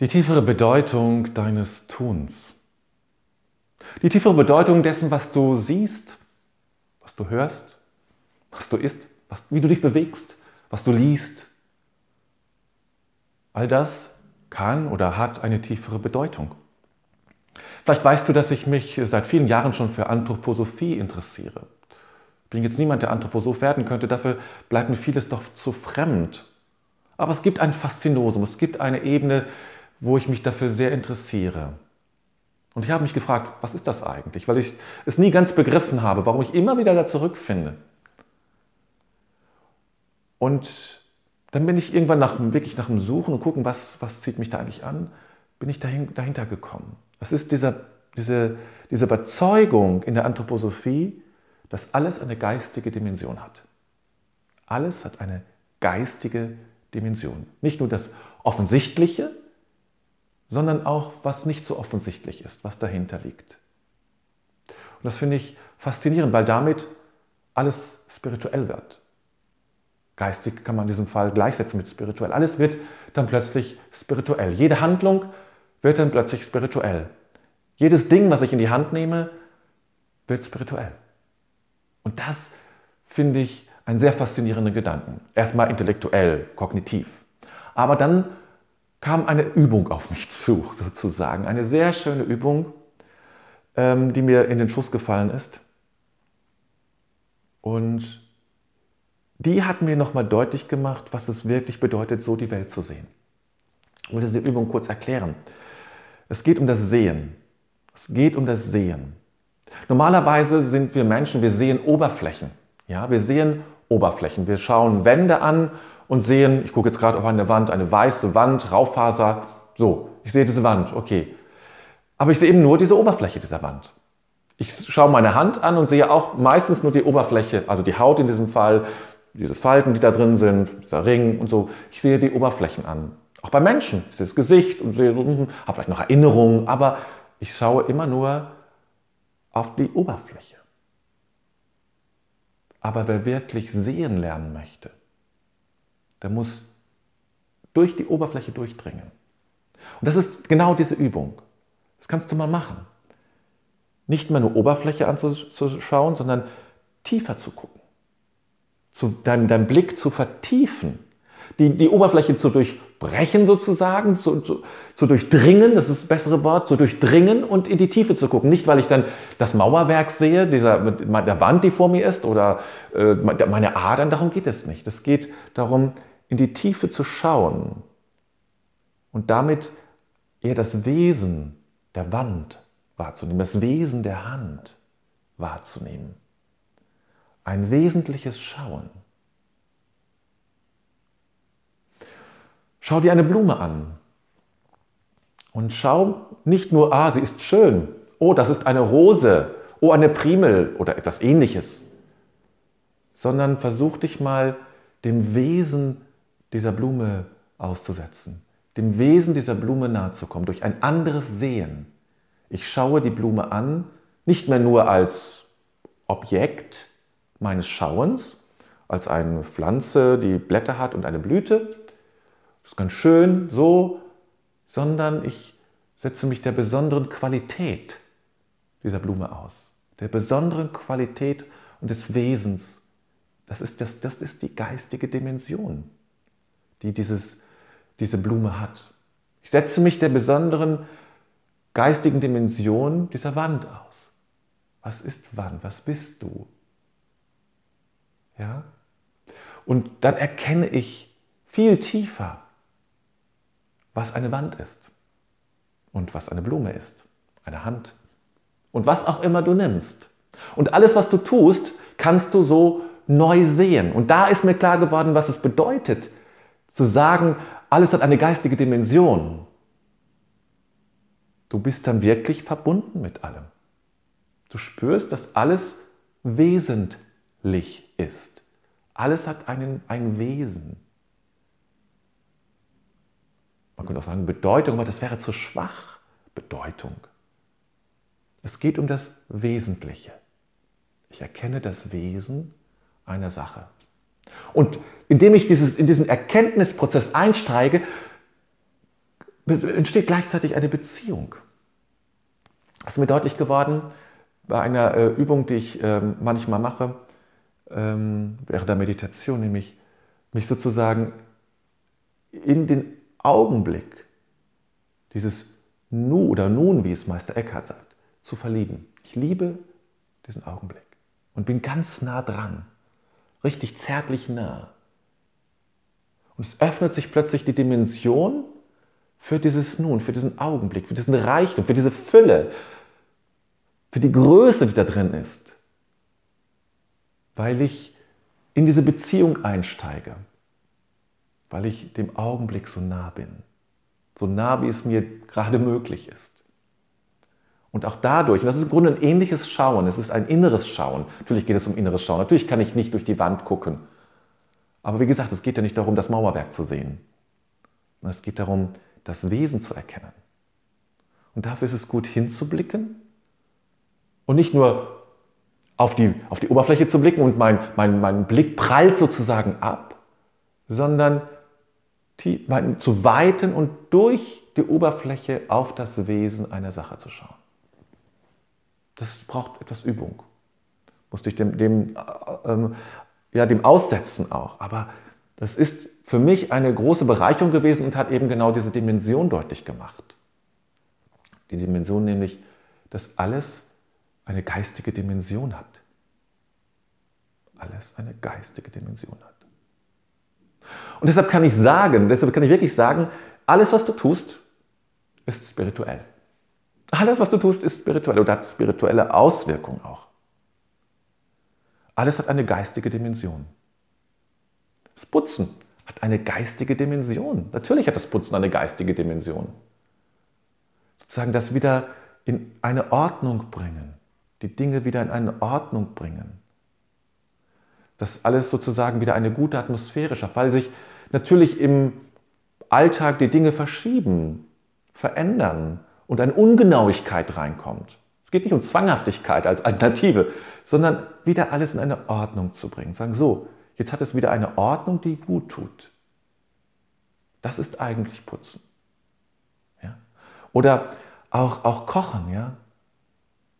die tiefere Bedeutung deines Tuns. Die tiefere Bedeutung dessen, was du siehst, was du hörst, was du isst, was, wie du dich bewegst, was du liest. All das kann oder hat eine tiefere Bedeutung. Vielleicht weißt du, dass ich mich seit vielen Jahren schon für Anthroposophie interessiere. Ich bin jetzt niemand, der Anthroposoph werden könnte, dafür bleibt mir vieles doch zu fremd. Aber es gibt ein Faszinosum, es gibt eine Ebene, wo ich mich dafür sehr interessiere. Und ich habe mich gefragt, was ist das eigentlich? Weil ich es nie ganz begriffen habe, warum ich immer wieder da zurückfinde. Und dann bin ich irgendwann nach, wirklich nach dem Suchen und gucken, was, was zieht mich da eigentlich an, bin ich dahin, dahinter gekommen. Es ist dieser, diese, diese Überzeugung in der Anthroposophie, dass alles eine geistige Dimension hat. Alles hat eine geistige Dimension. Nicht nur das Offensichtliche, sondern auch, was nicht so offensichtlich ist, was dahinter liegt. Und das finde ich faszinierend, weil damit alles spirituell wird. Geistig kann man in diesem Fall gleichsetzen mit spirituell. Alles wird dann plötzlich spirituell. Jede Handlung wird dann plötzlich spirituell. Jedes Ding, was ich in die Hand nehme, wird spirituell. Und das finde ich einen sehr faszinierenden Gedanken. Erstmal intellektuell, kognitiv. Aber dann kam eine Übung auf mich zu, sozusagen. Eine sehr schöne Übung, ähm, die mir in den Schuss gefallen ist. Und die hat mir nochmal deutlich gemacht, was es wirklich bedeutet, so die Welt zu sehen. Ich will diese Übung kurz erklären. Es geht um das Sehen. Es geht um das Sehen. Normalerweise sind wir Menschen, wir sehen Oberflächen. Ja, wir sehen Oberflächen. Wir schauen Wände an und sehen, ich gucke jetzt gerade auf eine Wand, eine weiße Wand, Raufaser. So, ich sehe diese Wand, okay. Aber ich sehe eben nur diese Oberfläche dieser Wand. Ich schaue meine Hand an und sehe auch meistens nur die Oberfläche, also die Haut in diesem Fall, diese Falten, die da drin sind, dieser Ring und so. Ich sehe die Oberflächen an. Auch bei Menschen. Ich sehe das Gesicht und sehe, hm, habe vielleicht noch Erinnerungen, aber ich schaue immer nur auf die Oberfläche. Aber wer wirklich sehen lernen möchte, der muss durch die Oberfläche durchdringen. Und das ist genau diese Übung. Das kannst du mal machen. Nicht mehr nur Oberfläche anzuschauen, sondern tiefer zu gucken. Zu, deinen, deinen Blick zu vertiefen. Die, die Oberfläche zu durchbrechen sozusagen, zu, zu, zu, durchdringen, das ist das bessere Wort, zu durchdringen und in die Tiefe zu gucken. Nicht, weil ich dann das Mauerwerk sehe, dieser, der Wand, die vor mir ist, oder äh, meine Adern, darum geht es nicht. Es geht darum, in die Tiefe zu schauen und damit eher das Wesen der Wand wahrzunehmen, das Wesen der Hand wahrzunehmen. Ein wesentliches Schauen. Schau dir eine Blume an und schau nicht nur, ah, sie ist schön, oh, das ist eine Rose, oh, eine Primel oder etwas ähnliches, sondern versuch dich mal dem Wesen dieser Blume auszusetzen, dem Wesen dieser Blume nahezukommen, durch ein anderes Sehen. Ich schaue die Blume an, nicht mehr nur als Objekt meines Schauens, als eine Pflanze, die Blätter hat und eine Blüte, das ist ganz schön so, sondern ich setze mich der besonderen Qualität dieser Blume aus, der besonderen Qualität und des Wesens. Das ist, das, das ist die geistige Dimension die dieses, diese Blume hat. Ich setze mich der besonderen geistigen Dimension dieser Wand aus. Was ist Wand? Was bist du? Ja? Und dann erkenne ich viel tiefer, was eine Wand ist und was eine Blume ist, eine Hand und was auch immer du nimmst. Und alles, was du tust, kannst du so neu sehen. Und da ist mir klar geworden, was es bedeutet, zu sagen, alles hat eine geistige Dimension. Du bist dann wirklich verbunden mit allem. Du spürst, dass alles wesentlich ist. Alles hat einen, ein Wesen. Man könnte auch sagen Bedeutung, aber das wäre zu schwach. Bedeutung. Es geht um das Wesentliche. Ich erkenne das Wesen einer Sache. Und indem ich dieses, in diesen Erkenntnisprozess einsteige, entsteht gleichzeitig eine Beziehung. Das ist mir deutlich geworden bei einer äh, Übung, die ich ähm, manchmal mache, ähm, während der Meditation, nämlich mich sozusagen in den Augenblick dieses Nu oder Nun, wie es Meister Eckhart sagt, zu verlieben. Ich liebe diesen Augenblick und bin ganz nah dran, richtig zärtlich nah. Und es öffnet sich plötzlich die Dimension für dieses Nun, für diesen Augenblick, für diesen Reichtum, für diese Fülle, für die Größe, die da drin ist, weil ich in diese Beziehung einsteige, weil ich dem Augenblick so nah bin, so nah, wie es mir gerade möglich ist. Und auch dadurch, und das ist im Grunde ein ähnliches Schauen, es ist ein inneres Schauen. Natürlich geht es um inneres Schauen. Natürlich kann ich nicht durch die Wand gucken. Aber wie gesagt, es geht ja nicht darum, das Mauerwerk zu sehen. Es geht darum, das Wesen zu erkennen. Und dafür ist es gut hinzublicken und nicht nur auf die, auf die Oberfläche zu blicken und mein, mein, mein Blick prallt sozusagen ab, sondern mein, zu weiten und durch die Oberfläche auf das Wesen einer Sache zu schauen. Das braucht etwas Übung. Musste ich dem, dem, äh, ähm, ja, dem aussetzen auch. Aber das ist für mich eine große Bereicherung gewesen und hat eben genau diese Dimension deutlich gemacht. Die Dimension nämlich, dass alles eine geistige Dimension hat. Alles eine geistige Dimension hat. Und deshalb kann ich sagen, deshalb kann ich wirklich sagen, alles, was du tust, ist spirituell. Alles, was du tust, ist spirituell oder hat spirituelle Auswirkungen auch. Alles hat eine geistige Dimension. Das Putzen hat eine geistige Dimension. Natürlich hat das Putzen eine geistige Dimension. Sozusagen das wieder in eine Ordnung bringen die Dinge wieder in eine Ordnung bringen. Dass alles sozusagen wieder eine gute Atmosphäre schafft, weil sich natürlich im Alltag die Dinge verschieben, verändern und eine Ungenauigkeit reinkommt. Es geht nicht um Zwanghaftigkeit als Alternative, sondern wieder alles in eine Ordnung zu bringen. Sagen so, jetzt hat es wieder eine Ordnung, die gut tut. Das ist eigentlich Putzen. Ja? Oder auch, auch Kochen, ja.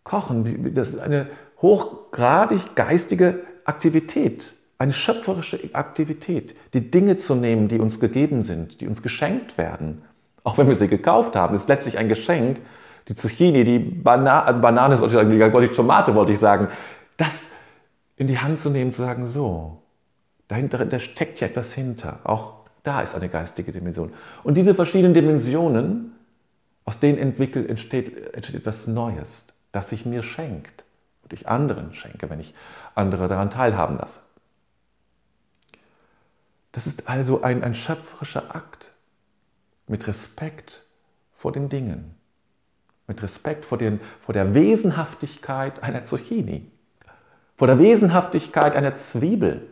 Kochen, das ist eine hochgradig geistige Aktivität, eine schöpferische Aktivität, die Dinge zu nehmen, die uns gegeben sind, die uns geschenkt werden. Auch wenn wir sie gekauft haben, ist letztlich ein Geschenk. Die Zucchini, die Bana Banane, ich, sagen, wollte ich Tomate, wollte ich sagen, das in die Hand zu nehmen, zu sagen, so, dahinter, da steckt ja etwas hinter. Auch da ist eine geistige Dimension. Und diese verschiedenen Dimensionen, aus denen entwickelt, entsteht, entsteht etwas Neues das sich mir schenkt und ich anderen schenke, wenn ich andere daran teilhaben lasse. Das ist also ein, ein schöpferischer Akt mit Respekt vor den Dingen, mit Respekt vor, den, vor der Wesenhaftigkeit einer Zucchini, vor der Wesenhaftigkeit einer Zwiebel.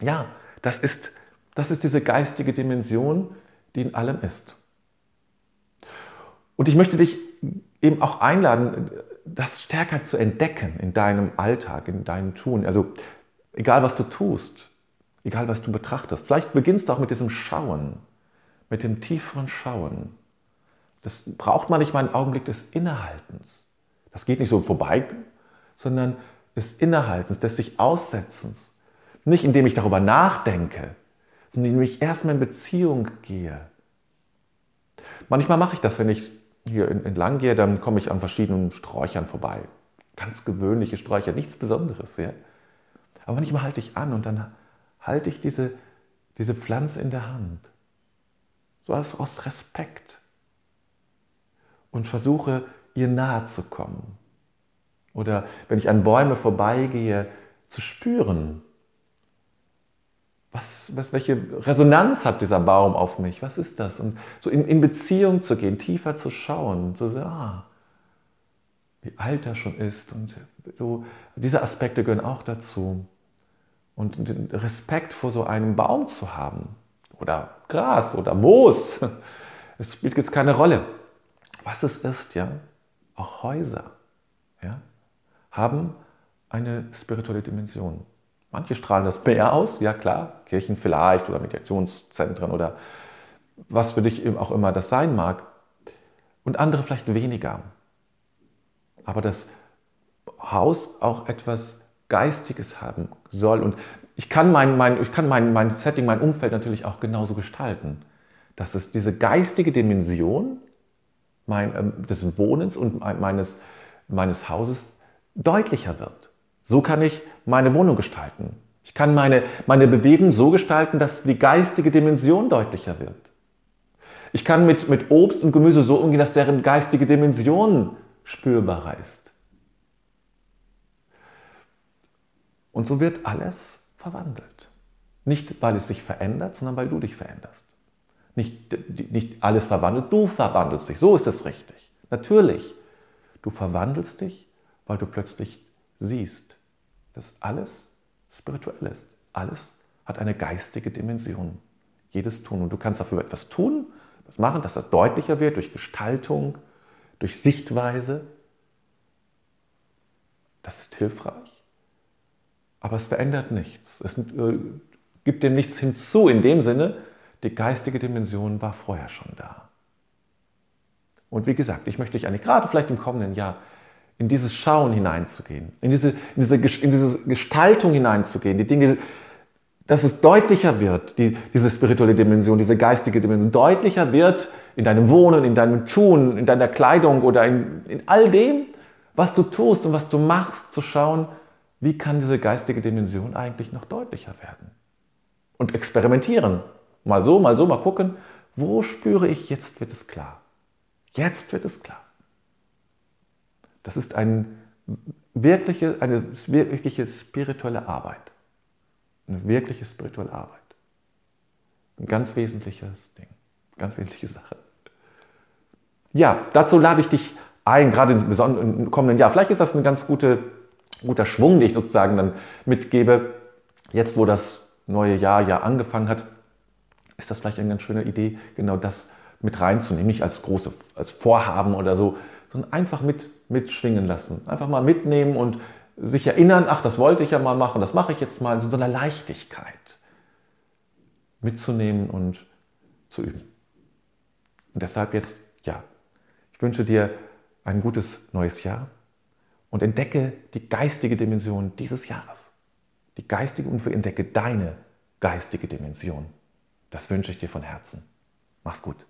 Ja, das ist, das ist diese geistige Dimension, die in allem ist. Und ich möchte dich eben auch einladen, das stärker zu entdecken in deinem Alltag, in deinem Tun. Also egal, was du tust, egal, was du betrachtest. Vielleicht beginnst du auch mit diesem Schauen, mit dem tieferen Schauen. Das braucht man nicht mal einen Augenblick des Innehaltens. Das geht nicht so vorbei, sondern des Innehaltens, des sich Aussetzens. Nicht indem ich darüber nachdenke, sondern indem ich erstmal in Beziehung gehe. Manchmal mache ich das, wenn ich hier entlang gehe, dann komme ich an verschiedenen Sträuchern vorbei. Ganz gewöhnliche Sträucher, nichts Besonderes. Ja? Aber manchmal halte ich an und dann halte ich diese, diese Pflanze in der Hand. So aus, Respekt. Und versuche, ihr nahe zu kommen. Oder wenn ich an Bäume vorbeigehe, zu spüren, was, was, welche Resonanz hat dieser Baum auf mich? Was ist das? Und so in, in Beziehung zu gehen, tiefer zu schauen, so, ah, wie alt er schon ist. Und so, diese Aspekte gehören auch dazu. Und den Respekt vor so einem Baum zu haben. Oder Gras oder Moos. Es spielt jetzt keine Rolle. Was es ist, ja, auch Häuser, ja, haben eine spirituelle Dimension. Manche strahlen das mehr aus, ja klar, Kirchen vielleicht oder Meditationszentren oder was für dich auch immer das sein mag, und andere vielleicht weniger. Aber das Haus auch etwas Geistiges haben soll. Und ich kann mein, mein, ich kann mein, mein Setting, mein Umfeld natürlich auch genauso gestalten, dass es diese geistige Dimension mein, äh, des Wohnens und meines, meines Hauses deutlicher wird. So kann ich meine Wohnung gestalten. Ich kann meine, meine Bewegung so gestalten, dass die geistige Dimension deutlicher wird. Ich kann mit, mit Obst und Gemüse so umgehen, dass deren geistige Dimension spürbarer ist. Und so wird alles verwandelt. Nicht, weil es sich verändert, sondern weil du dich veränderst. Nicht, nicht alles verwandelt, du verwandelst dich. So ist es richtig. Natürlich, du verwandelst dich, weil du plötzlich siehst, dass alles spirituell ist. Alles hat eine geistige Dimension. Jedes Tun. Und du kannst dafür etwas tun, etwas machen, dass das deutlicher wird durch Gestaltung, durch Sichtweise. Das ist hilfreich. Aber es verändert nichts. Es äh, gibt dem nichts hinzu in dem Sinne, die geistige Dimension war vorher schon da. Und wie gesagt, ich möchte dich eigentlich gerade vielleicht im kommenden Jahr in dieses Schauen hineinzugehen, in diese, in diese, in diese Gestaltung hineinzugehen, die Dinge, dass es deutlicher wird, die, diese spirituelle Dimension, diese geistige Dimension, deutlicher wird in deinem Wohnen, in deinem Tun, in deiner Kleidung oder in, in all dem, was du tust und was du machst, zu schauen, wie kann diese geistige Dimension eigentlich noch deutlicher werden. Und experimentieren. Mal so, mal so, mal gucken, wo spüre ich, jetzt wird es klar. Jetzt wird es klar. Das ist ein wirkliche, eine wirkliche spirituelle Arbeit. Eine wirkliche spirituelle Arbeit. Ein ganz wesentliches Ding. Ganz wesentliche Sache. Ja, dazu lade ich dich ein, gerade im kommenden Jahr. Vielleicht ist das ein ganz gute, guter Schwung, den ich sozusagen dann mitgebe, jetzt wo das neue Jahr ja angefangen hat, ist das vielleicht eine ganz schöne Idee, genau das mit reinzunehmen. Nicht als große als Vorhaben oder so, sondern einfach mit, mitschwingen lassen. Einfach mal mitnehmen und sich erinnern, ach, das wollte ich ja mal machen, das mache ich jetzt mal, so eine Leichtigkeit mitzunehmen und zu üben. Und deshalb jetzt, ja, ich wünsche dir ein gutes neues Jahr und entdecke die geistige Dimension dieses Jahres. Die geistige und entdecke deine geistige Dimension. Das wünsche ich dir von Herzen. Mach's gut.